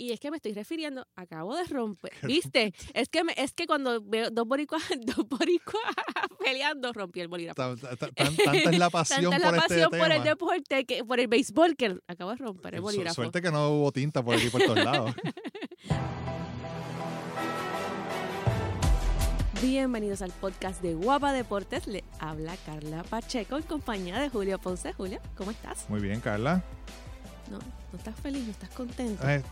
Y es que me estoy refiriendo, acabo de romper, ¿viste? Es que me, es que cuando veo dos boricuas, dos boricuas peleando, rompí el bolígrafo. Tan- tan- tan- Tanta es la pasión Tanta es por la este pasión por el tema. deporte, que, por el béisbol, que acabo de romper el bolígrafo. Suerte que no hubo tinta por aquí por todos lados. Bienvenidos al podcast de Guapa Deportes. Le habla Carla Pacheco en compañía de Julio Ponce. Julio, ¿cómo estás? Muy bien, Carla. No, no estás feliz, no estás contento. Eh,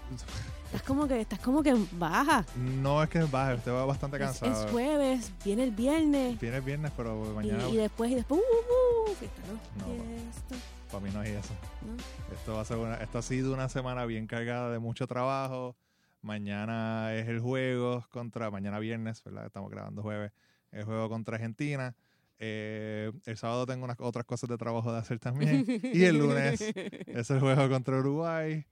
Estás como que, estás como que baja. no es que baje, usted va bastante cansado. es jueves, viene el viernes. Viene el viernes, pero mañana y después, y después, uh, uh, uh, fiesta, ¿no? No, Fiesta, para mí no es eso. ¿no? Esto va a ser una, esto ha sido una semana bien cargada de mucho trabajo. Mañana es el juego contra, mañana viernes, ¿verdad? Estamos grabando jueves, el juego contra Argentina. Eh, el sábado tengo unas otras cosas de trabajo de hacer también. y el lunes es el juego contra Uruguay.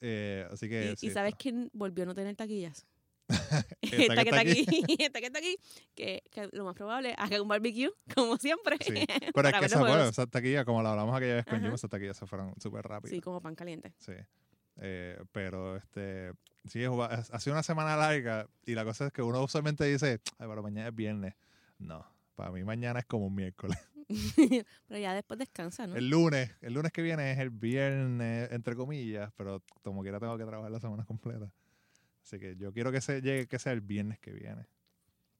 Eh, así que ¿Y, sí, y sabes quién volvió a no tener taquillas? Esta que está aquí, esta que está aquí, que, que lo más probable es haga un barbecue, como siempre. Sí. Pero es que esa, bueno, juegos. esas taquillas, como lo hablamos aquella vez con. Jim, esas taquillas se fueron súper rápido. Sí, como pan caliente. Sí. Eh, pero este sí es, ha sido una semana larga y la cosa es que uno usualmente dice, ay, pero mañana es viernes. No, para mí mañana es como un miércoles. Pero ya después descansa, ¿no? El lunes, el lunes que viene es el viernes, entre comillas, pero como quiera tengo que trabajar la semana completa. Así que yo quiero que se llegue, que sea el viernes que viene.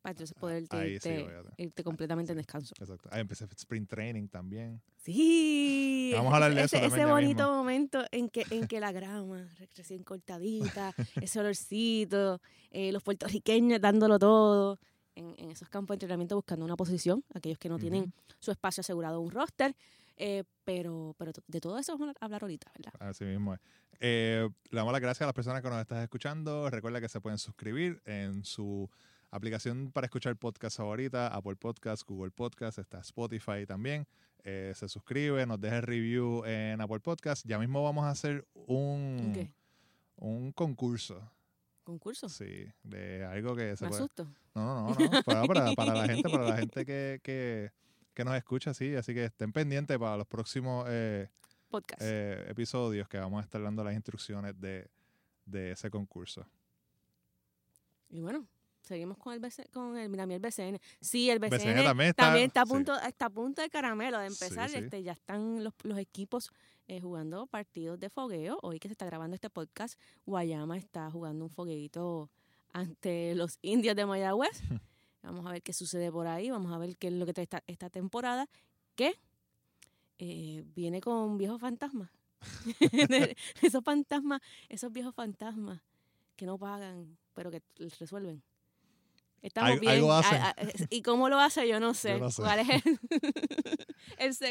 Para entonces poder irte, completamente en sí. descanso. Exacto. Ahí empecé sprint training también. Sí. Vamos a hablar de ese, eso ese bonito mismo. momento en que, en que la grama re- recién cortadita, ese olorcito, eh, los puertorriqueños dándolo todo en, en esos campos de entrenamiento buscando una posición, aquellos que no tienen su espacio asegurado en un roster. eh, pero, pero de todo eso vamos a hablar ahorita, ¿verdad? Así mismo es. Eh, le damos las gracias a las personas que nos están escuchando. Recuerda que se pueden suscribir en su aplicación para escuchar podcast favorita, Apple Podcast, Google Podcast, está Spotify también. Eh, se suscribe, nos deja el review en Apple Podcast. Ya mismo vamos a hacer un, un concurso. ¿Concurso? Sí, de algo que se Me puede. asusto. No, no, no, no. Para, para, para la gente, para la gente que, que, que nos escucha, sí. Así que estén pendientes para los próximos eh, eh, episodios que vamos a estar dando las instrucciones de, de ese concurso. Y bueno, seguimos con el BC, con el, mira, a mí el BCN. Sí, el BCN, BCN también está- también está a sí. punto, está a punto de caramelo de empezar. Sí, sí. Este, ya están los, los equipos eh, jugando partidos de fogueo. Hoy que se está grabando este podcast, Guayama está jugando un fogueito ante los indios de Mayagüez. Vamos a ver qué sucede por ahí, vamos a ver qué es lo que trae esta, esta temporada, que eh, viene con viejos fantasmas. esos fantasmas, esos viejos fantasmas que no pagan, pero que resuelven. Estamos Al- bien. algo a- hacen. a- ¿Y cómo lo hace? Yo no sé. no sé. ¿Cuál es el, el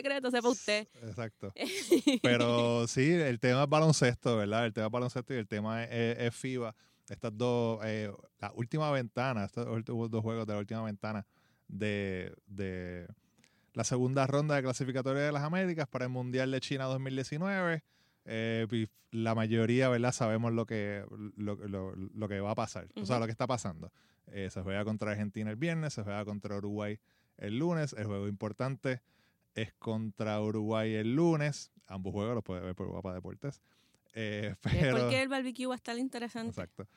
secreto? Sepa usted. Exacto. Pero sí, el tema es baloncesto, ¿verdad? El tema es baloncesto y el tema es, es FIBA. Estas dos, eh, la última ventana, estos dos juegos de la última ventana de, de la segunda ronda de clasificatoria de las Américas para el Mundial de China 2019. Eh, y la mayoría, ¿verdad? Sabemos lo que, lo, lo- lo que va a pasar, o sea, lo que está pasando. Eh, se juega contra Argentina el viernes, se juega contra Uruguay el lunes. El juego importante es contra Uruguay el lunes. Ambos juegos los puede ver por Guapa Deportes. Eh, pero, porque el barbecue va a estar interesante. exacto.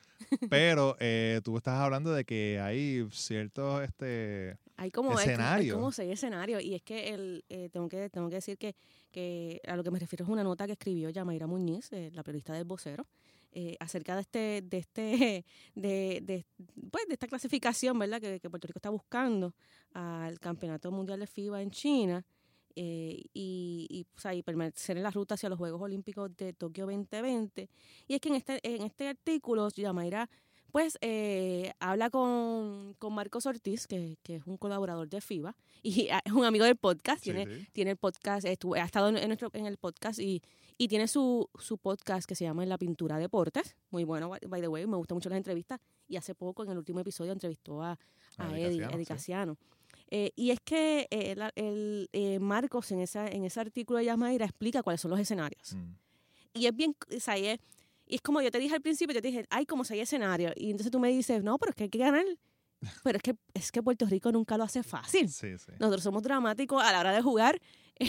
Pero eh, tú estás hablando de que hay ciertos este, Hay como, es que- hay como seis escenarios. Y es que el, eh, tengo que tengo que decir que, que a lo que me refiero es una nota que escribió Yamaira Muñiz, eh, la periodista del vocero, eh, acerca de este, de este, de, de, pues, de esta clasificación, ¿verdad? Que, que Puerto Rico está buscando al Campeonato Mundial de FIBA en China. Eh, y, y, o sea, y permanecer en la ruta hacia los Juegos Olímpicos de Tokio 2020. Y es que en este, en este artículo, Yamaira pues eh, habla con, con Marcos Ortiz, que, que es un colaborador de FIBA y es un amigo del podcast, sí, tiene, sí. tiene el podcast, estuvo- ha estado en, nuestro, en el podcast y, y tiene su, su podcast que se llama En la Pintura Deportes, muy bueno, by- by the way, me gustan mucho las entrevistas y hace poco en el último episodio entrevistó a, a A Eddie, Casiano, Eddie sí. Eh, y es que eh, el, el, eh, Marcos en, esa, en ese artículo de Yamaira explica cuáles son los escenarios. Mm. Y es bien, o sea, y es, y es como yo te dije al principio, yo te dije, hay como seis escenarios. Y entonces tú me dices, no, pero es que hay que ganar. Pero es que, es que Puerto Rico nunca lo hace fácil. Sí, sí. Nosotros somos dramáticos a la hora de jugar.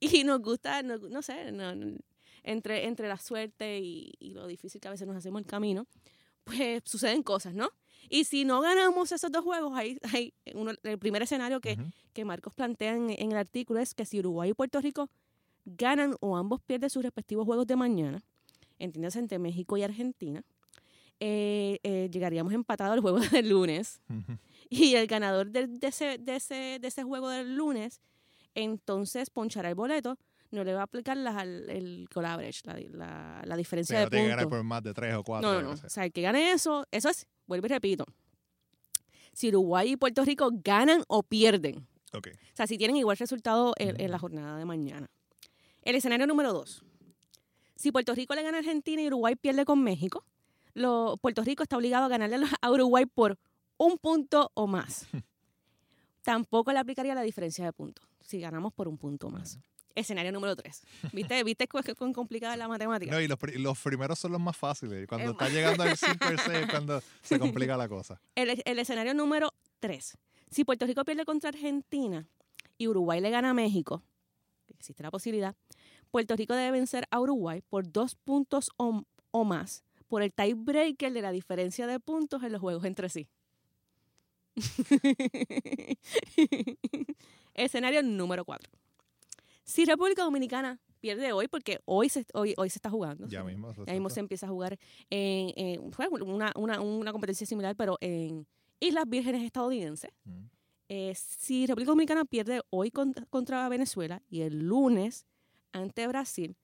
y nos gusta, no, no sé, no, no- entre, entre la suerte y, y lo difícil que a veces nos hacemos el camino, pues suceden cosas, ¿no? Y si no ganamos esos dos juegos, hay, hay uno- el primer escenario que, que Marcos plantea en, en el artículo es que si Uruguay y Puerto Rico ganan o ambos pierden sus respectivos juegos de mañana, entiéndase entre México y Argentina, eh, eh, llegaríamos empatados al juego del lunes. Y el ganador de, de ese, de, ese, de ese juego del lunes, entonces ponchará el boleto, no le va a aplicar el average, la, la, Sí, diferencia no de tiene que ganar puntos. por más de tres o cuatro. No, no. O sea, el que gane eso, eso es, vuelvo y repito. Si Uruguay y Puerto Rico ganan o pierden. Ok. O sea, si tienen igual resultado en, en la jornada de mañana. El escenario número dos. Si Puerto Rico le gana a Argentina y Uruguay pierde con México, lo, Puerto Rico está obligado a ganarle a Uruguay por un punto o más. Tampoco le aplicaría la diferencia de puntos si ganamos por un punto más. Escenario número tres. ¿Viste, ¿Viste cu- cu- cuán complicada es la matemática? No, y los, pri- los primeros son los más fáciles. Cuando Es está llegando al 5 o el 6 es cuando se complica la cosa. El, el escenario número 3. Si Puerto Rico pierde contra Argentina y Uruguay le gana a México, existe la posibilidad, Puerto Rico debe vencer a Uruguay por dos puntos o, o más por el tiebreaker de la diferencia de puntos en los juegos entre sí. escenario número 4. Si República Dominicana pierde hoy, porque hoy se, hoy, hoy se está jugando. Ya mismo. ya mismo se empieza a jugar en, una, una, una competencia similar, pero en Islas Vírgenes estadounidenses. Mm. Eh, si República Dominicana pierde hoy contra, contra Venezuela y el lunes ante Brasil,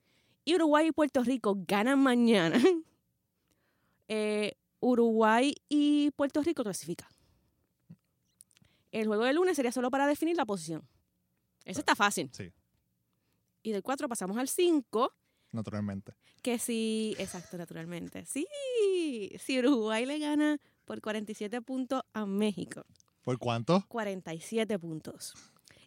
y Uruguay y Puerto Rico ganan mañana, eh, Uruguay y Puerto Rico clasifican. El juego del lunes sería solo para definir la posición. Eso está fácil. Sí, Y del 4 pasamos al 5. naturalmente. Que sí, exacto, naturalmente. Sí, si Uruguay le gana por 47 puntos a México, ¿Por cuánto? 47 puntos.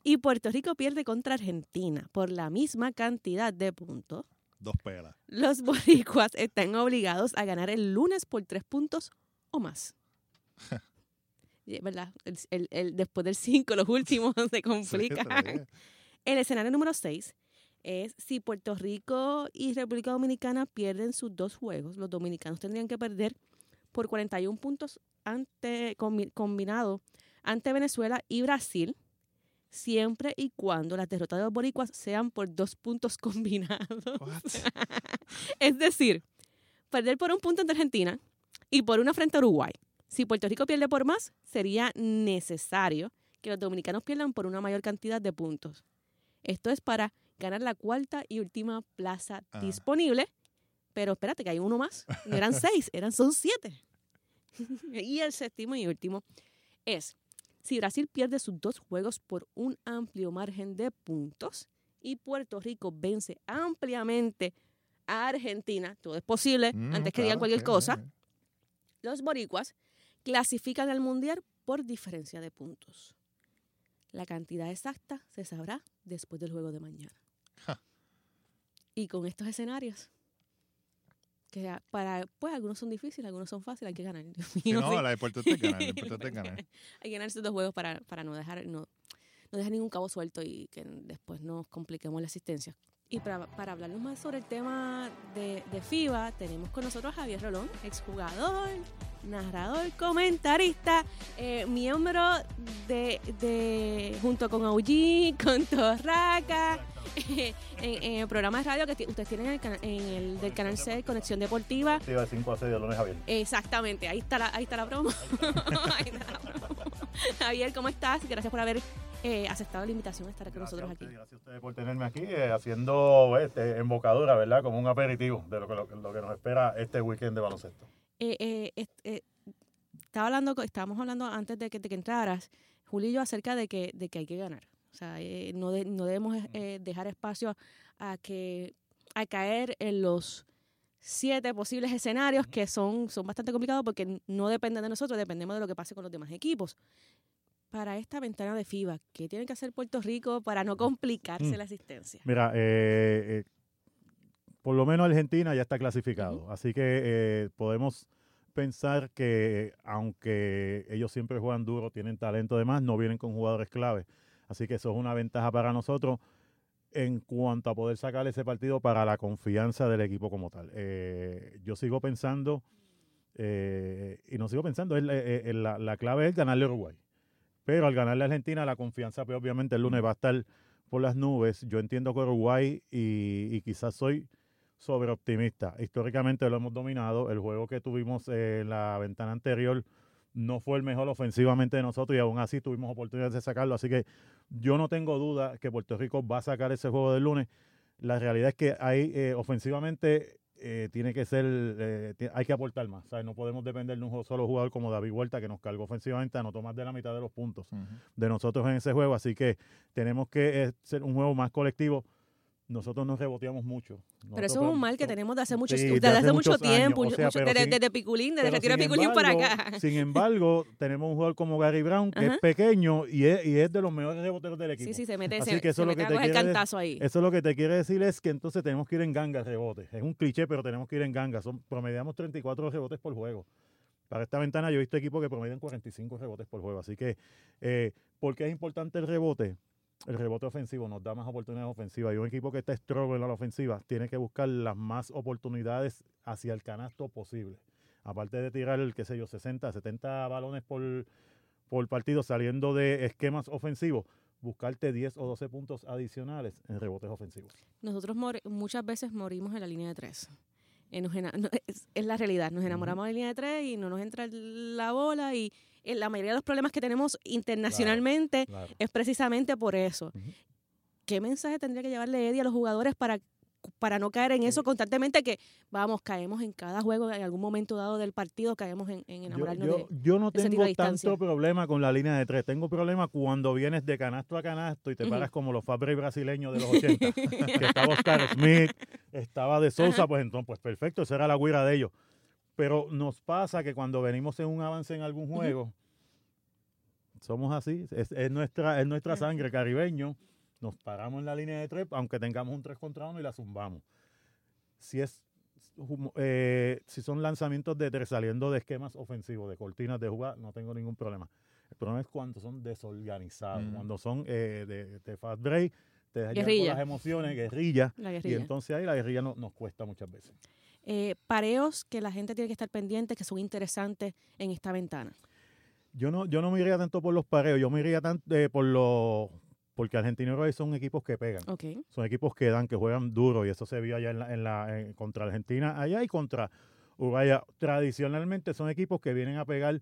Y Puerto Rico pierde contra Argentina por la misma cantidad de puntos. Dos pelas. Los boricuas están obligados a ganar el lunes por 3 puntos o más. ¿Verdad? El, el- el- después del 5, los últimos se complican. El escenario número 6 es si Puerto Rico y República Dominicana pierden sus dos juegos, los dominicanos tendrían que perder por 41 puntos ante, combi- combinado ante Venezuela y Brasil, siempre y cuando las derrotas de los boricuas sean por dos puntos combinados. Es decir, perder por un punto ante Argentina y por una frente a Uruguay. Si Puerto Rico pierde por más, sería necesario que los dominicanos pierdan por una mayor cantidad de puntos. Esto es para ganar la cuarta y última plaza Ah. disponible. Pero espérate, que hay uno más. No eran seis, eran son siete. y el séptimo y último es si Brasil pierde sus dos juegos por un amplio margen de puntos y Puerto Rico vence ampliamente a Argentina, todo es posible, Mm, antes que digan cualquier sí, cosa, sí. los boricuas clasifican al mundial por diferencia de puntos. La cantidad exacta se sabrá después del juego de mañana. Ja. Y con estos escenarios, que para, pues algunos son difíciles, algunos son fáciles, hay que ganar. Sí, no, la importante es ganar. Importante es ganar. hay que ganar estos dos juegos para, para no dejar no, no dejar ningún cabo suelto y que después nos compliquemos la asistencia. Y para, para hablarnos más sobre el tema de, de FIBA, tenemos con nosotros a Javier Rolón, exjugador, narrador, comentarista, eh, miembro de, de, junto con Aullí, con Torraca, en, en el programa de radio que ustedes tienen en el, cana- en el del canal C, Conexión Deportiva. Sí, de 5 a 6 de lunes a viernes. Exactamente, ahí está la, ahí está la broma. Ahí está la broma. Javier, ¿cómo estás? Gracias por haber eh, aceptado la invitación a estar con nosotros aquí. gracias a ustedes por tenerme aquí eh, haciendo este, embocadura, ¿verdad? Como un aperitivo de lo que, lo, lo que nos espera este weekend de baloncesto. Eh, eh, eh, estaba hablando, estábamos hablando antes de que, de que entraras, Julio y yo, acerca de que, de que hay que ganar. O sea, eh, no, de- no debemos eh, dejar espacio a que a caer en los siete posibles escenarios que son, son bastante complicados porque no dependen de nosotros, dependemos de lo que pase con los demás equipos. Para esta ventana de FIBA, ¿qué tiene que hacer Puerto Rico para no complicarse Mm. la asistencia? Mira, eh, eh, por lo menos Argentina ya está clasificado, así que eh, podemos pensar que aunque ellos siempre juegan duro, tienen talento de más, no vienen con jugadores clave. Así que eso es una ventaja para nosotros. en cuanto a poder sacar ese partido para la confianza del equipo como tal. Eh, yo sigo pensando, eh, y no sigo pensando, es, eh, la, la, clave es ganarle a Uruguay. Pero al ganarle a Argentina, la confianza, pues, obviamente el lunes va a estar por las nubes. Yo entiendo que Uruguay, y, y quizás soy sobre optimista. Históricamente lo hemos dominado. El juego que tuvimos en la ventana anterior no fue el mejor ofensivamente de nosotros y aún así tuvimos oportunidades de sacarlo. Así que yo no tengo duda que Puerto Rico va a sacar ese juego del lunes. La realidad es que ahí eh, ofensivamente eh, tiene que ser, eh, hay que aportar más. No podemos depender de un solo jugador como David Huerta que nos cargó ofensivamente, anotó más de la mitad de los puntos de nosotros en ese juego. Así que tenemos que ser un juego más colectivo nosotros nos reboteamos mucho. pero eso es un mal que tenemos de hace mucho, hace, mucho tiempo, desde, Piculín, desde retiro de Piculín para acá. Sin embargo, tenemos un jugador como Gary Brown, que es pequeño y es, y es de los mejores reboteros del equipo. Sí, sí, se mete, Así que eso lo que te quiere cantazo ahí. Eso lo que te quiere decir es que entonces tenemos que ir en ganga rebote. Es un cliché, pero tenemos que ir en ganga. Son, promediamos 34 rebotes por juego. Para esta ventana yo he visto equipos que promedian 45 rebotes por juego. Así que, eh, ¿por qué es importante el rebote? El rebote ofensivo nos da más oportunidades ofensivas. Y un equipo que está struggle en la ofensiva tiene que buscar las más oportunidades hacia el canasto posible. Aparte de tirar, qué sé yo, 60, 70 balones por, por partido saliendo de esquemas ofensivos, buscarte 10 o 12 puntos adicionales en rebotes ofensivos. Nosotros muchas veces morimos en la línea de 3. Eh, es, la realidad, nos enamoramos de la línea de 3 y no nos entra la bola y la mayoría de los problemas que tenemos internacionalmente es precisamente por eso. ¿Qué mensaje tendría que llevarle Eddie a los jugadores para para no caer en eso constantemente que vamos caemos en cada juego en algún momento dado del partido caemos en, enamorarnos yo, de yo no tengo tanto problema con la línea de tres. Tengo problema cuando vienes de canasto a canasto y te paras como los Fabre brasileños de los 80 que estaba Oscar Smith estaba de Sousa pues entonces pues perfecto esa era la guira de ellos. Pero nos pasa que cuando venimos en un avance en algún juego, somos así, es, nuestra, es nuestra sangre caribeño, nos paramos en la línea de tres, aunque tengamos un tres contra uno y la zumbamos. Si es eh, si son lanzamientos de tres saliendo de esquemas ofensivos, de cortinas de jugada, no tengo ningún problema. El problema es cuando son desorganizados, cuando son eh, de, fast break, te dañan las emociones, guerrilla, y entonces ahí la guerrilla nos cuesta muchas veces eh, pareos que la gente tiene que estar pendiente, que son interesantes en esta ventana? Yo no, yo no me iría tanto por los pareos, yo me iría tanto eh, por los porque Argentina y Uruguay son equipos que pegan. Son equipos que dan, que juegan duro, y eso se vio allá en la, en contra Argentina, allá y contra Uruguay. Tradicionalmente son equipos que vienen a pegar,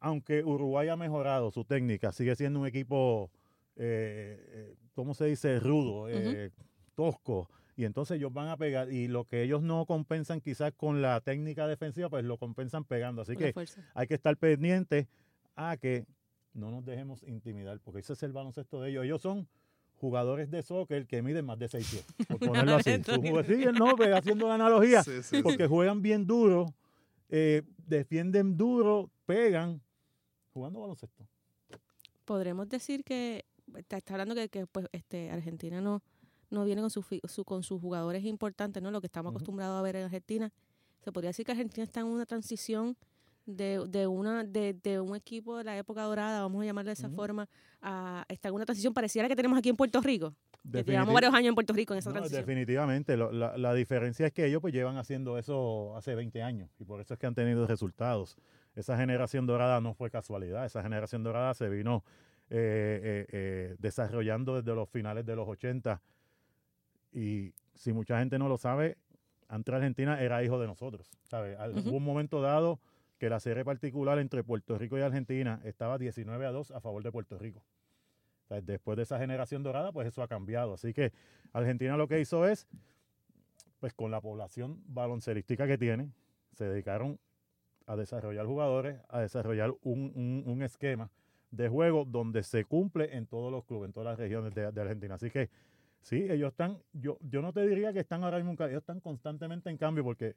aunque Uruguay ha mejorado su técnica, sigue siendo un equipo, eh, eh ¿cómo se dice? Rudo, eh, tosco y entonces ellos van a pegar y lo que ellos no compensan quizás con la técnica defensiva, pues lo compensan pegando. Así que hay que estar pendientes a que no nos dejemos intimidar, porque ese es el baloncesto de ellos. Ellos son jugadores de soccer que miden más de 6 pies, por ponerlo así. sí, no, pues, haciendo la analogía, porque juegan bien duro, eh, defienden duro, pegan, jugando baloncesto. Podremos decir que, está, hablando que, que pues, este, Argentina no no viene con, su, con sus jugadores importantes, ¿no? Lo que estamos acostumbrados a ver en Argentina. Se podría decir que Argentina está en una transición de, de una de, de, un equipo de la época dorada, vamos a llamarle de esa forma, a, está en una transición parecida a la que tenemos aquí en Puerto Rico. Llevamos varios años en Puerto Rico en esa transición. Definitivamente. la, la, diferencia es que ellos pues llevan haciendo eso hace 20 años y por eso es que han tenido resultados. Esa generación dorada no fue casualidad. Esa generación dorada se vino eh, eh, eh, desarrollando desde los finales de los 80 y si mucha gente no lo sabe, antes Argentina era hijo de nosotros. ¿sabe? Hubo un momento dado que la serie particular entre Puerto Rico y Argentina estaba 19 a 2 a favor de Puerto Rico. después de esa generación dorada, pues eso ha cambiado. Así que Argentina lo que hizo es, pues con la población baloncerística que tiene, se dedicaron a desarrollar jugadores, a desarrollar un, un, esquema de juego donde se cumple en todos los clubes, en todas las regiones de, de Argentina. Así que Sí, ellos están, yo, yo no te diría que están ahora mismo, ellos están constantemente en cambio porque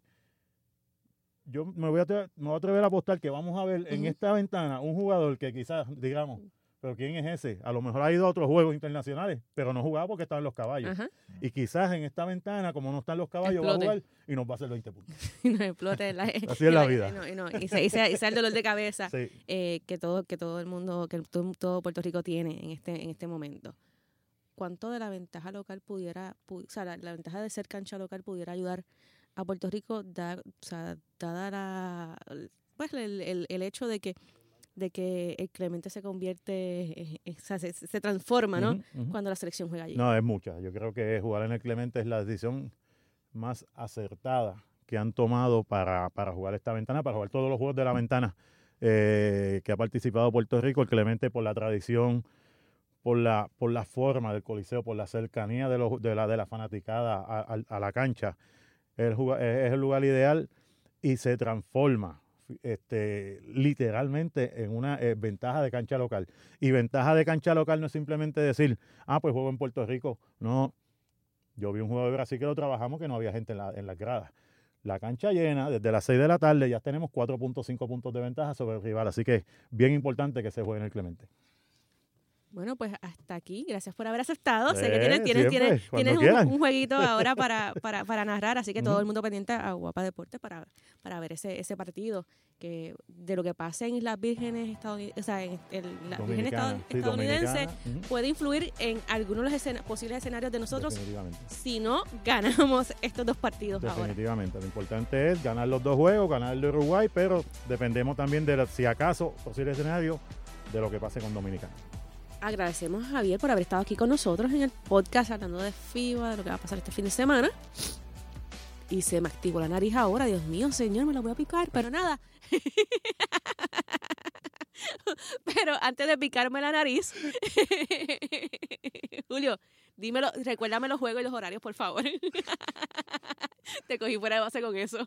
yo me voy a, me voy a atrever a apostar que vamos a ver en esta ventana un jugador que quizás, digamos, pero ¿quién es ese? A lo mejor ha ido a otros juegos internacionales, pero no jugaba porque estaban los caballos. Y quizás en esta ventana, como no están los caballos, va a jugar y nos va a hacer 20 puntos. y nos explote la, Así es la, vida. y, se, y, sea, el dolor de cabeza eh, que, todo, que todo el mundo, que todo, Puerto Rico tiene en este, en este momento. cuánto de la ventaja local pudiera, pu- o sea, la, la ventaja de ser cancha local pudiera ayudar a Puerto Rico, da, o sea, dada la, pues el, el, el hecho de que de que el Clemente se convierte, o sea, se, se transforma, ¿no? Cuando la selección juega allí. No, es mucha. Yo creo que jugar en el Clemente es la decisión más acertada que han tomado para, para jugar esta ventana, para jugar todos los juegos de la ventana eh, que ha participado Puerto Rico. El Clemente por la tradición, por la, por la forma del coliseo, por la cercanía de, los, de, la, de la fanaticada a, a- a la cancha. Es el, lugar ideal y se transforma este, literalmente en una eh, ventaja de cancha local. Y ventaja de cancha local no es simplemente decir, ah, pues juego en Puerto Rico. No, yo vi un juego de Brasil que lo trabajamos que no había gente en, la, en las gradas. La cancha llena, desde las 6 de la tarde ya tenemos 4.5 puntos de ventaja sobre el rival. Así que bien importante que se juegue en el Clemente. Bueno, pues hasta aquí. Gracias por haber aceptado. sé que Eh, tienes, tienes, siempre, tienes, tienes un, un jueguito ahora para, para, para narrar, así que todo el mundo pendiente a Guapa Deportes para, para ver ese, ese partido que de lo que pasa en Islas Vírgenes estadounidenses, o sea, en el- las Vírgenes estad- sí, estadounidenses puede influir en algunos de los escena- posibles escenarios de nosotros si no ganamos estos dos partidos ahora. Definitivamente. Lo importante es ganar los dos juegos, ganar el de Uruguay, pero dependemos también de la- si acaso posible escenario de lo que pase con Dominicana. Agradecemos a Javier por haber estado aquí con nosotros en el podcast hablando de FIBA, de lo que va a pasar este fin de semana. Y se me activó la nariz ahora, Dios mío, señor, me la voy a picar, pero nada. pero antes de picarme la nariz, Julio, dímelo, recuérdame los juegos y los horarios, por favor. Te cogí fuera de base con eso.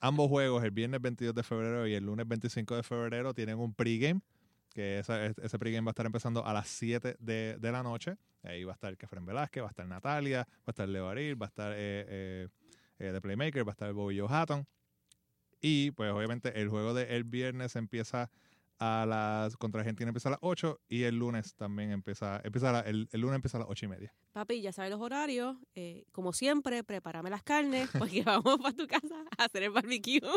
Ambos juegos, el viernes 22 de febrero y el lunes 25 de febrero, tienen un pregame. Que ese pregame va a estar empezando a las 7 de, de la noche. Ahí va a estar Kefren Velázquez, va a estar Natalia, va a estar Leo Aril, va a estar eh, eh, eh, The Playmaker, va a estar Bobby Hatton. Y pues obviamente el juego del viernes empieza a las. contra Argentina empieza a las 8 y el lunes también empieza. empieza a la- el, el lunes empieza a las 8 y media. Papi, ya sabes los horarios. eh, como siempre, prepárame las carnes porque vamos para tu casa a hacer el barbecue.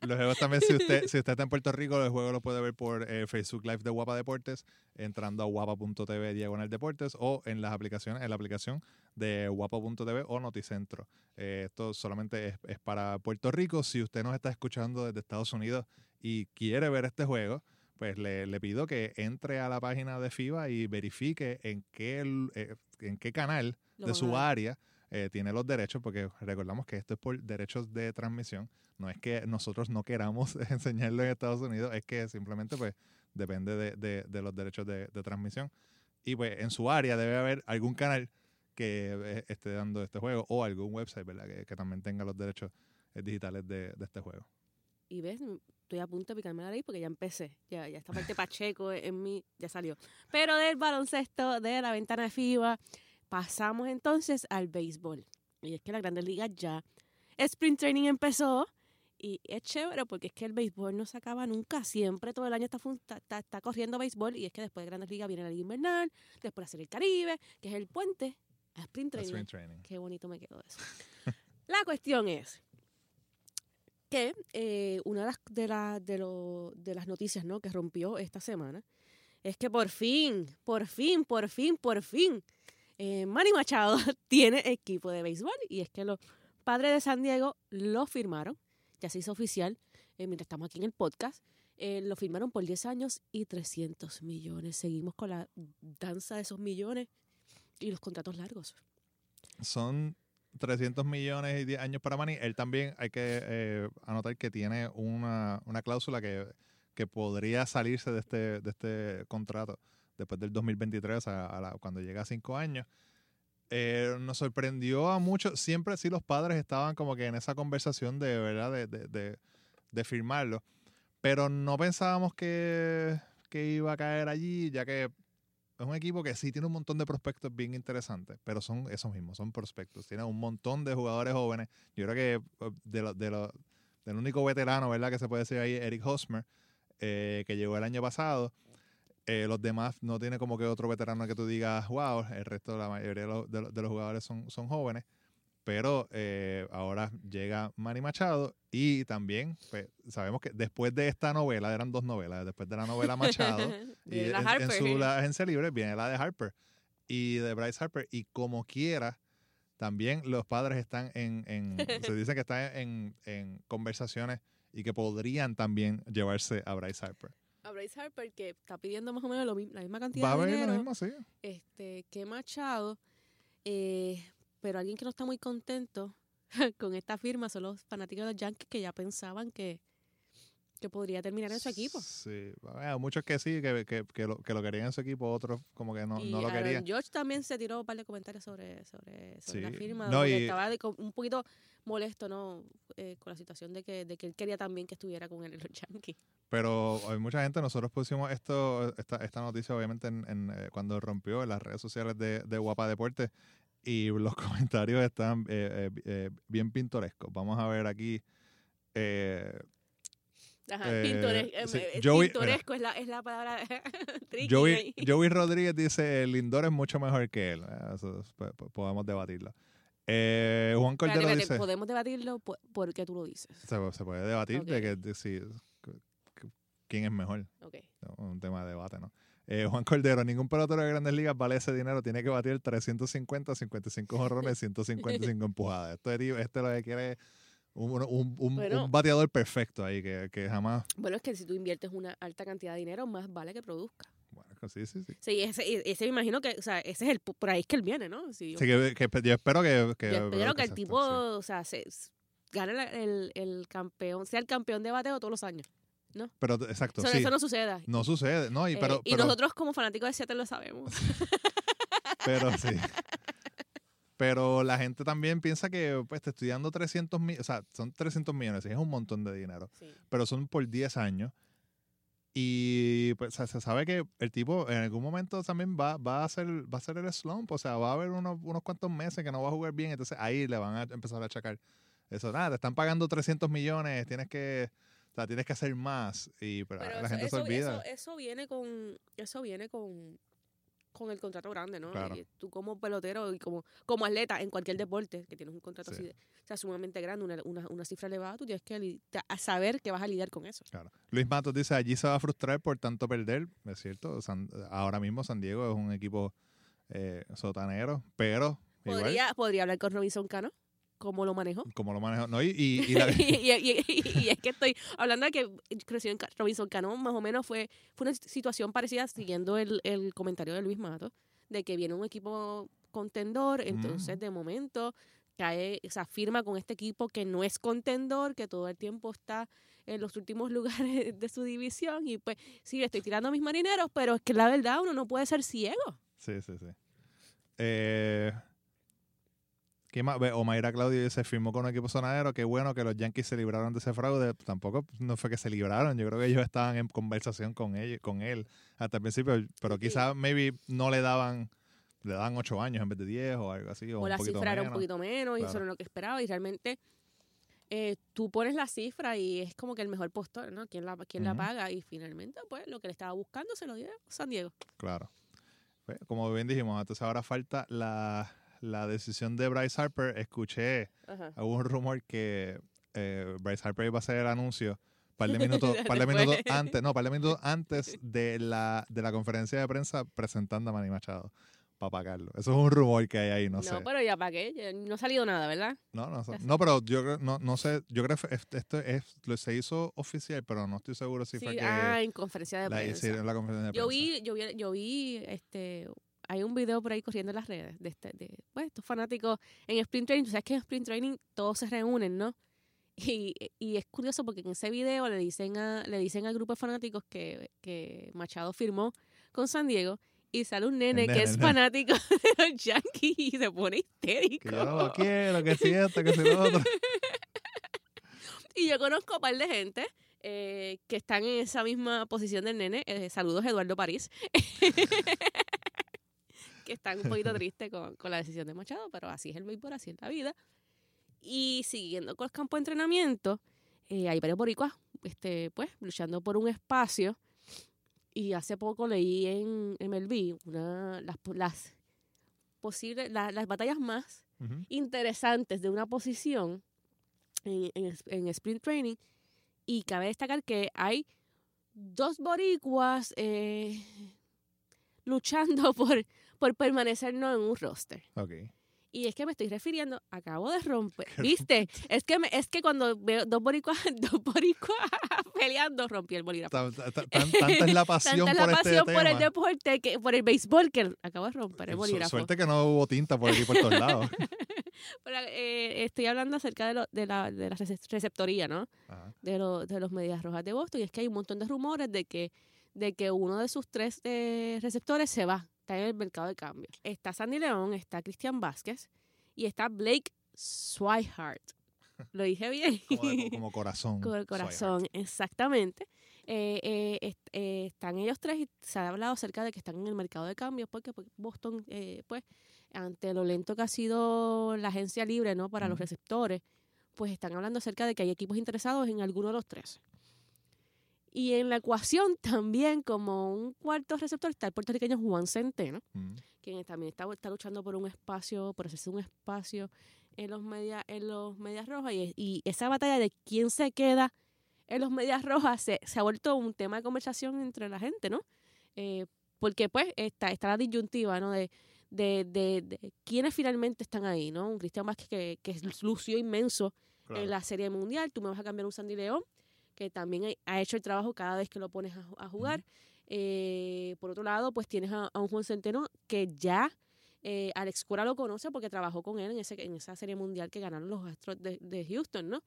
Los juegos también, si usted, si usted está en Puerto Rico, los juegos los puede ver por eh, Facebook Live de Guapa Deportes, entrando a guapa.tv diagonal deportes o en las aplicaciones, en la aplicación de guapa.tv o Noticentro. Eh, esto solamente es, es para Puerto Rico. Si usted nos está escuchando desde Estados Unidos y quiere ver este juego, pues le, le pido que entre a la página de FIBA y verifique en qué, eh, en qué canal Lo de su área eh, tiene los derechos, porque recordamos que esto es por derechos de transmisión. No es que nosotros no queramos enseñarlo en Estados Unidos, es que simplemente pues depende de, de- de los derechos de, de transmisión. Y pues en su área debe haber algún canal que eh, esté dando este juego o algún website, ¿verdad? Que, que también tenga los derechos digitales de, de este juego. Y ves, estoy a punto de picarme la nariz porque ya empecé. Ya, ya esta parte Pacheco en mí ya salió. Pero del baloncesto, de la ventana de FIBA, pasamos entonces al béisbol. Y es que la Grandes Ligas ya. Sprint Training empezó y es chévere porque es que el béisbol no se acaba nunca. Siempre, todo el año está, está, está- corriendo béisbol y es que después de Grandes Ligas viene la Liga Invernal, después hacer el Caribe, que es el puente a Sprint Training. Sprint training. Qué bonito me quedó eso. la cuestión es que eh, una de las, de, la- de, las noticias ¿no? que rompió esta semana es que por fin, por fin, por fin, por fin, eh, Manny Machado tiene equipo de béisbol y es que los padres de San Diego lo firmaron, ya se hizo oficial, eh, mientras estamos aquí en el podcast, eh, lo firmaron por 10 años y 300 millones. Seguimos con la danza de esos millones y los contratos largos. Son 300 millones y 10 años para Manny. Él también hay que eh, anotar que tiene una, una cláusula que, que podría salirse de este, de este contrato después del 2023, o sea, a la- cuando llega a 5 años. Eh, nos sorprendió a muchos. Siempre sí los padres estaban como que en esa conversación de verdad de, de, de- de firmarlo. Pero no pensábamos que, que iba a caer allí, ya que es un equipo que sí tiene un montón de prospectos bien interesantes, pero son esos mismos, son prospectos. Tiene un montón de jugadores jóvenes. Yo creo que eh, de lo- de lo- del único veterano, ¿verdad? Que se puede decir ahí, Eric Hosmer, eh, que llegó el año pasado. Eh, los demás no tiene como que otro veterano que tú digas, wow, el resto, la mayoría de de los- de los jugadores son, son jóvenes. Pero eh, ahora llega Manny Machado y también pues, sabemos que después de esta novela, eran dos novelas, después de la novela Machado, y De la en, su la agencia libre viene la de Harper y de Bryce Harper y como quiera también los padres están en, en se dice que están en, en conversaciones y que podrían también llevarse a Bryce Harper. A Bryce Harper, que está pidiendo más o menos lo la misma cantidad Va a de venir dinero lo mismo, sí. este, que Machado, eh, pero alguien que no está muy contento con esta firma son los fanáticos de los Yankees que ya pensaban que, que podría terminar en su equipo. Sí, bueno, muchos que sí, que, que, que lo, que lo querían en su equipo, otros como que no, y no lo Aaron querían. George también se tiró un par de comentarios sobre, sobre, sobre la firma, No, y- estaba de un poquito molesto ¿no? Eh, con la situación de que, de que él quería también que estuviera con él en los Yankees. Pero hay mucha gente, nosotros pusimos esto, esta, esta noticia obviamente en, en, eh, cuando rompió en las redes sociales de, de Guapa Deporte y los comentarios están eh, eh, eh, bien pintorescos. Vamos a ver aquí. Ajá, pintores- sí, Joey- pintoresco es la, es la palabra tricky Joey. Joey Rodríguez dice, Lindor es mucho mejor que él. Eso es- po- po- podemos debatirlo. Eh, Juan Cordero espérate, dice, podemos debatirlo por, porque tú lo dices. se, se puede debatir de que de si- que- quién es mejor. Un tema de debate, ¿no? Eh, Juan Cordero, ningún pelotero de grandes ligas vale ese dinero, tiene que batir 350, 55 jorrones, 155 empujadas. Esto es, este lo que quiere es un, un- un- Bueno. un bateador perfecto ahí, que, que jamás... Bueno, es que si tú inviertes una alta cantidad de dinero, más vale que produzca. Bueno, sí, sí, sí. Sí, ese, ese me imagino que, o sea, ese es el, por ahí es que él viene, ¿no? Sí, yo, Sí, que, que- yo espero que... que yo espero que el tipo, esto, o sea, se, gane el, el campeón, sea el campeón de bateo todos los años. Sí. Pero exacto, Eso, sí. eso no suceda. No sucede, ¿no? Y, Eh, pero, y pero, nosotros como fanáticos de Seattle lo sabemos. pero sí. Pero la gente también piensa que pues te estoy dando 300 millones, o sea, son 300 millones, es un montón de dinero. Sí. pero son por 10 años. Y pues, se, sabe que el tipo en algún momento también va, va, a hacer, va a hacer el slump, o sea, va a haber unos, unos cuantos meses que no va a jugar bien, entonces ahí le van a empezar a achacar eso. Nada, te están pagando 300 millones, tienes que, sea, tienes que hacer más, y pero Pero la eso, gente eso, se olvida. eso- eso viene con, eso viene con, con el contrato grande, ¿no? Claro. Y tú como pelotero y como, como atleta en cualquier deporte que tienes un contrato Sí. así de, o sea, sumamente grande, una, una, una cifra elevada, tú tienes que saber que vas a lidiar con eso. Claro. Luis Matos dice, allí se va a frustrar por tanto perder, es cierto, San- ahora mismo San Diego es un equipo eh, sotanero, pero igual, Podría, podría hablar con Robinson Cano, cómo lo manejó. como lo manejo, no, y, y- y la- y, es que estoy hablando de que creció en Robinson Cano, más o menos fue, fue una situación parecida siguiendo el, el comentario de Luis Mato, de que viene un equipo contendor, entonces Mm. de momento cae, o sea, firma con este equipo que no es contendor, que todo el tiempo está en los últimos lugares de su división y pues sí, estoy tirando a mis marineros, pero es que la verdad uno no puede ser ciego. Sí, sí, sí. Eh, ¿Qué más? Ve, Omaira Claudio se firmó con un equipo sonadero. Qué bueno que los Yankees se libraron de ese fraude. Tampoco no fue que se libraron. Yo creo que ellos estaban en conversación con él, con él hasta el principio. Pero Sí. quizás, maybe, no le daban le daban ocho años en vez de diez o algo así. O, o la cifra era un poquito menos y eso era lo que esperaba y realmente eh, tú pones la cifra y es como que el mejor postor, ¿no? ¿Quién la, quién la paga? Y finalmente, pues, lo que le estaba buscando se lo dio San Diego. Claro. Pues, como bien dijimos, entonces ahora falta la, la decisión de Bryce Harper. Escuché Ajá. un rumor que eh, Bryce Harper iba a hacer el anuncio par de minutos, par de minutos antes, no, par de minutos antes de la, de la conferencia de prensa presentando a Manny Machado para pagarlo. Eso es un rumor que hay ahí, no, No, sé. pero ya pagué, no ha salido nada, ¿verdad? No, no, no, pero yo creo- no, no sé, yo creo que esto esto es, se hizo oficial, pero no estoy seguro si Sí, fue que ah, en conferencia de la prensa. hicieron en la conferencia de yo prensa. vi, yo vi, yo vi, este, hay un video por ahí corriendo en las redes de, este, de pues, estos fanáticos en Sprint Training. Tú sabes que en Sprint Training todos se reúnen, ¿no? Y, y es curioso porque en ese video le dicen a, le dicen al grupo de fanáticos que, que Machado firmó con San Diego y sale un nene, nene, que es nene. fanático de los Yankees y se pone histérico. Que yo no lo quiero, que si esto, que si lo otro. Y yo conozco a un par de gente eh, que están en esa misma posición del nene. Eh, saludos, Eduardo París. que están un poquito tristes con, con la decisión de Machado, pero así es el béisbol, así es la vida. Y siguiendo con los campos de entrenamiento, eh, hay varios boricuas este, pues, luchando por un espacio. Y hace poco leí en MLB una, las, las posibles, la- las batallas más Ujú. interesantes de una posición en, en, en sprint training y cabe destacar que hay dos boricuas eh, luchando por, por permanecer no en un roster. Ok. Y es que me estoy refiriendo, acabo de romper, ¿viste? Es que me- es que cuando veo dos boricuas, dos boricuas peleando, rompí el bolígrafo. Tan- tan- tan- tanta es la pasión Tanta es la por pasión este por el deporte, que, por el béisbol, que acabo de romper el bolígrafo. Suerte que no hubo tinta por aquí por todos lados. Pero, eh, estoy hablando acerca de, lo- de la, de la rece- receptoría, ¿no? Ajá. De, lo- de los Medias Rojas de Boston. Y es que hay un montón de rumores de que, de que uno de sus tres eh, receptores se va, está en el mercado de cambio. Está Sandy León, está Cristian Vázquez y está Blake Swihart. ¿Lo dije bien? Como, de- como corazón. Con el corazón, exactamente. Eh, eh, est- eh, están ellos tres y se ha hablado acerca de que están en el mercado de cambios porque, porque Boston, eh, pues, ante lo lento que ha sido la agencia libre, ¿no? Para los receptores, pues están hablando acerca de que hay equipos interesados en alguno de los tres. Y en la ecuación también, como un cuarto receptor, está el puertorriqueño Juan Centeno, Mm. quien también está, está luchando por un espacio, por hacerse un espacio en los media, en los medias rojas y, y esa batalla de quién se queda en los medias rojas se, se ha vuelto un tema de conversación entre la gente, ¿no? Eh, porque pues está, está la disyuntiva, ¿no? De, de, de, de quiénes finalmente están ahí, ¿no? Un Cristian Vázquez que, que lució inmenso Claro. en la Serie Mundial, tú me vas a cambiar un Sandy León, que también ha- hecho el trabajo cada vez que lo pones a, a jugar. Eh, por otro lado, pues tienes a, a un Juan Centeno que ya eh, Alex Cora lo conoce porque trabajó con él en, ese, en esa Serie Mundial que ganaron los Astros de, de Houston, ¿no?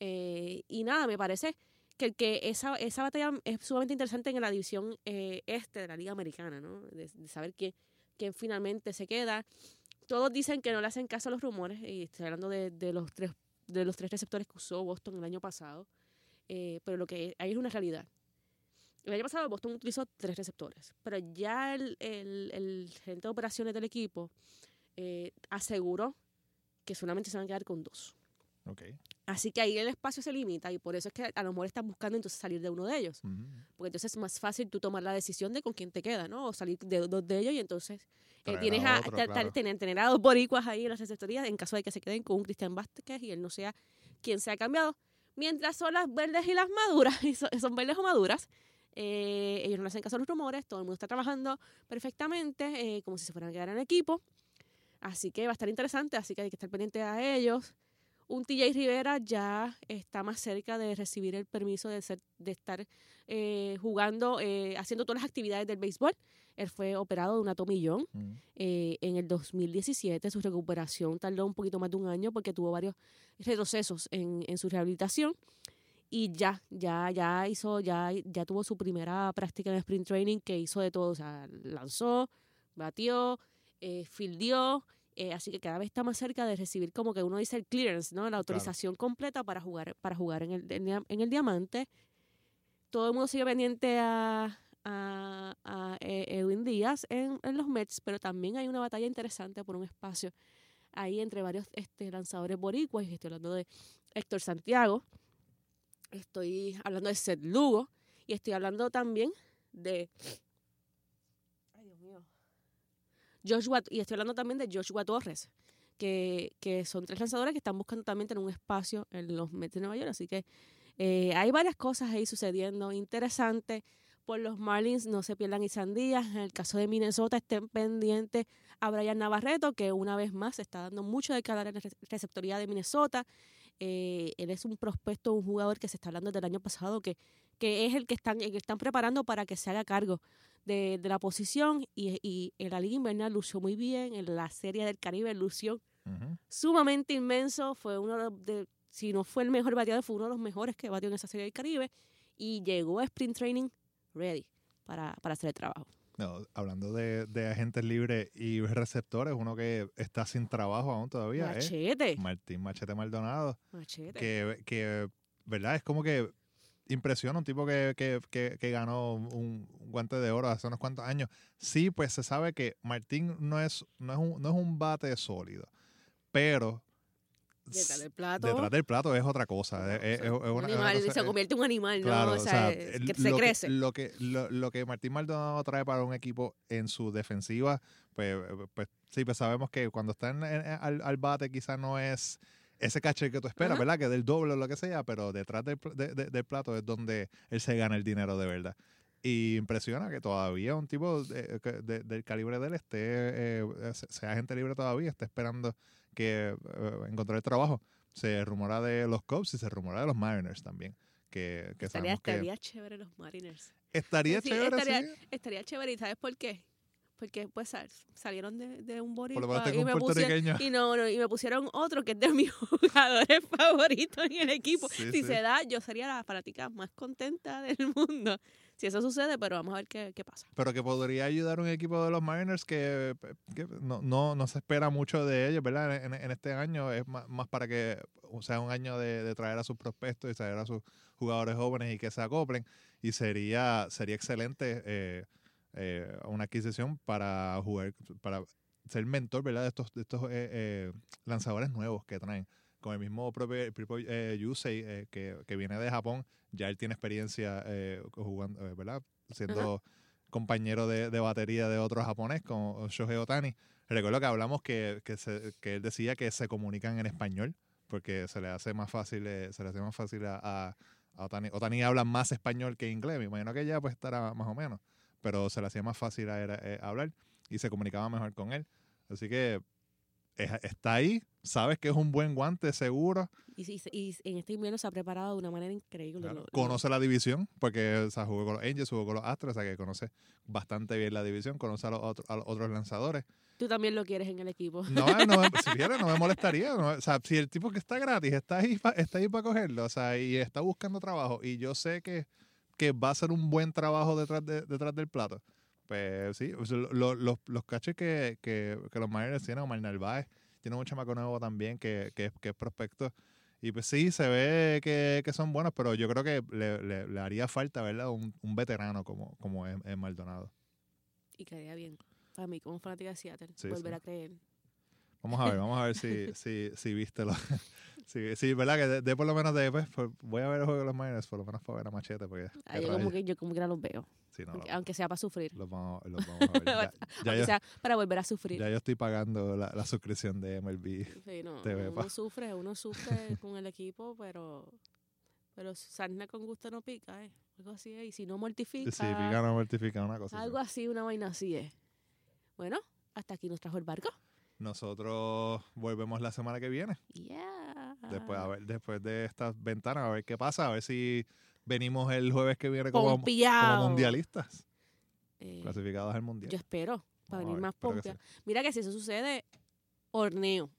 Eh, y nada, me parece que, que esa, esa batalla es sumamente interesante en la división eh, este de la Liga Americana, ¿no? De, de saber quién, quién finalmente se queda. Todos dicen que no le hacen caso a los rumores, y estoy hablando de, de los tres de los tres receptores que usó Boston el año pasado, eh, pero lo que hay es una realidad. El año pasado Boston utilizó tres receptores, pero ya el, el, el gerente de operaciones del equipo eh, aseguró que solamente se van a quedar con dos. Ok. Así que ahí el espacio se limita y por eso es que a lo mejor están buscando entonces salir de uno de ellos. Ujú. Porque entonces es más fácil tú tomar la decisión de con quién te queda, ¿no? O salir de dos de ellos y entonces eh, tienes a, otro, tener, tener a dos boricuas ahí en las receptorías en caso de que se queden con un Cristian Vázquez y él no sea quien sea cambiado. Mientras son las verdes y las maduras, son verdes o maduras, eh, ellos no hacen caso a los rumores, todo el mundo está trabajando perfectamente, eh, como si se fueran a quedar en equipo. Así que va a estar interesante, así que hay que estar pendiente a ellos. Un TJ Rivera ya está más cerca de recibir el permiso de, ser, de estar eh, jugando, eh, haciendo todas las actividades del béisbol. Él fue operado de una tomillón Mm. eh, en el 2017. Su recuperación tardó un poquito más de un año porque tuvo varios retrocesos en, en su rehabilitación. Y ya, ya, ya hizo, ya, ya tuvo su primera práctica en sprint training que hizo de todo. O sea, lanzó, batió, eh, fildió. eh, así que cada vez está más cerca de recibir como que uno dice el clearance, ¿no? La autorización completa para jugar, para jugar en el- en el diamante. Todo el mundo sigue pendiente a, a, a, eh, Edwin Díaz en, en los Mets, pero también hay una batalla interesante por un espacio ahí entre varios este, lanzadores boricuas. Estoy hablando de Héctor Santiago, estoy hablando de Seth Lugo y estoy hablando también de... Ay, Dios mío. Joshua, y estoy hablando también de Joshua Torres, que, que son tres lanzadores que están buscando también tener un espacio en los Mets de Nueva York. Así que eh, hay varias cosas ahí sucediendo interesantes. Por los Marlins no se pierdan Isandías. En el caso de Minnesota estén pendientes a Brian Navarreto, que una vez más está dando mucho de cada en la re- receptoría de Minnesota. Eh, él es un prospecto, un jugador que se está hablando desde el año pasado, que, que es el que están, el que están preparando para que se haga cargo de, de la posición. Y, y en la Liga Invernal lució muy bien, en la Serie del Caribe lució Ujú. sumamente inmenso. Fue uno de- si no fue el mejor bateador, fue uno de los mejores que batió en esa serie del Caribe. Y llegó a sprint training ready para, para hacer el trabajo. No, hablando de, de agentes libres y receptores, uno que está sin trabajo aún todavía es Machete. Martín Machete Maldonado. Machete. que, que, ¿verdad? Es como que impresiona un tipo que, que, que, que ganó un, un guante de oro hace unos cuantos años. Sí, pues se sabe que Martín no es, no es, un, no es un bate sólido, pero Detrás del plato. Detrás del plato es otra cosa. es- es- es un una- es una animal, cosa- se convierte en un animal, ¿no? Claro, o sea, es el- que se lo crece. lo que, lo, lo que Martín Maldonado trae para un equipo en su defensiva, pues, pues sí, pues sabemos que cuando está en- en- al, al bate quizás no es ese caché que tú esperas, Ajá. ¿verdad? Que del doble o lo que sea, pero detrás del, pl- de- de- del plato es donde él se gana el dinero de verdad. Y impresiona que todavía un tipo de- de- del calibre de él esté, eh, se- sea gente libre todavía, esté esperando que eh, encontrar el trabajo. Se rumora de los Cubs y se rumora de los Mariners también. Que, que Estaría, sabemos que estaría chévere los Mariners. estaría Sí, chévere, estaría- sí. Estaría chévere, ¿y sabes por qué? Porque pues sal- salieron de, de un boricua y me, pusieron, y, no, no, y me pusieron otro que es de mis jugadores favoritos en el equipo. Sí, si sí. se da, yo sería la fanática más contenta del mundo. Si eso sucede, pero vamos a ver qué, qué pasa. Pero que podría ayudar un equipo de los Mariners que, que no, no, no se espera mucho de ellos, ¿verdad? En, en este año es más, más para que sea un año de, de traer a sus prospectos y traer a sus jugadores jóvenes y que se acoplen. Y sería, sería excelente eh, eh, una adquisición para jugar, para ser mentor, ¿verdad? De estos, de estos eh, eh, lanzadores nuevos que traen. Con el mismo propio, propio, eh, Yusei, eh, que, que viene de Japón, ya él tiene experiencia eh, jugando, eh, ¿verdad? Siendo compañero de, de batería de otro japonés, como Shohei Otani. Recuerdo que hablamos que, que, se- que él decía que se comunican en español, porque se le hace más fácil, eh, se le hace más fácil a, a- a Otani. Otani habla más español que inglés, me imagino que ya pues estará más o menos, pero se le hacía más fácil a él, eh, hablar y se comunicaba mejor con él. Así que está ahí, sabes que es un buen guante seguro, Y, sí, y en este invierno se ha preparado de una manera increíble. Claro, Lo- lo- Conoce la división, porque o sea, jugó con los Angels, jugó con los Astros, o sea que conoce bastante bien la división, conoce a los, otros- a los otros lanzadores. Tú también lo quieres en el equipo. No, no si quiere, no me molestaría. no, o sea, si el tipo que está gratis está ahí, pa- está ahí para cogerlo, o sea, y está buscando trabajo, y yo sé que, que va a ser un buen trabajo detrás, de- detrás del plato, pues sí, o sea, lo- lo- los, los caches que, que, que los Mariners tienen, Omar Narváez, tiene un chamaco nuevo también que, que, que es prospecto. Y pues sí, se ve que, que son buenos, pero yo creo que le, le- le haría falta, ¿verdad? Un, un veterano como, como es, es Maldonado. Y quedaría bien. Para mí, como fanática de Seattle, Sí, volver sí. a creer. Vamos a ver, vamos a ver si, si, si viste lo. Sí, sí, ¿verdad? Que de, de por lo menos de. Pues, voy a ver el juego de los Mariners, por lo menos para ver a Machete, porque. Ah, yo, como que, yo como que no los veo. Sí, no, aunque, lo- aunque sea para sufrir. los, vamos, los vamos a ver. Ya, ya aunque yo, sea para volver a sufrir. ya yo estoy pagando la, la suscripción de MLB. Sí, no, te ve, uno pa. sufre, uno sufre con el equipo, pero pero sarna con gusto no pica, ¿eh? Algo así es. Y si no mortifica, Sí, pica no mortifica una cosa. algo así, una vaina así es. Bueno, hasta aquí nos trajo el barco. Nosotros volvemos la semana que viene. Yeah. Después, a ver, después de estas ventanas, a ver qué pasa, a ver si venimos el jueves que viene como, mundialistas, Eh, clasificados al mundial. yo espero, para venir ver, más que pompia. Mira que si eso sucede, horneo.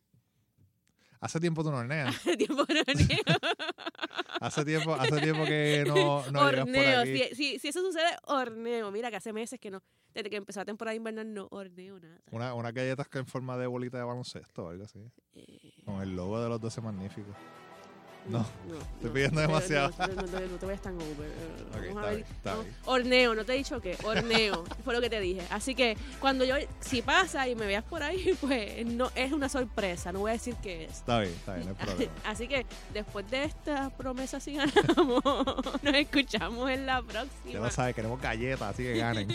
Hace tiempo tú no horneas. Tiempo de horneo. Hace tiempo, hace tiempo que no, no por horneo. aquí. Si, si, si eso sucede, horneo. Mira que hace meses que no. Desde que empezó la temporada invernal no horneo nada. Una, unas galletas que en forma de bolita de baloncesto o algo así. Eh, Con el logo de los 12 magníficos. No, no, estoy pidiendo demasiado. No, te vayas tan over. Eh, Vamos a ver. Horneo, no te he dicho qué. Horneo. fue lo que te dije. Así que cuando yo, si pasa y me veas por ahí, pues no es una sorpresa. No voy a decir qué es. Está bien, está bien, no hay problema. Así que después de esta promesa, si ganamos, nos escuchamos en la próxima. Ya lo sabes, queremos galletas, así que ganen.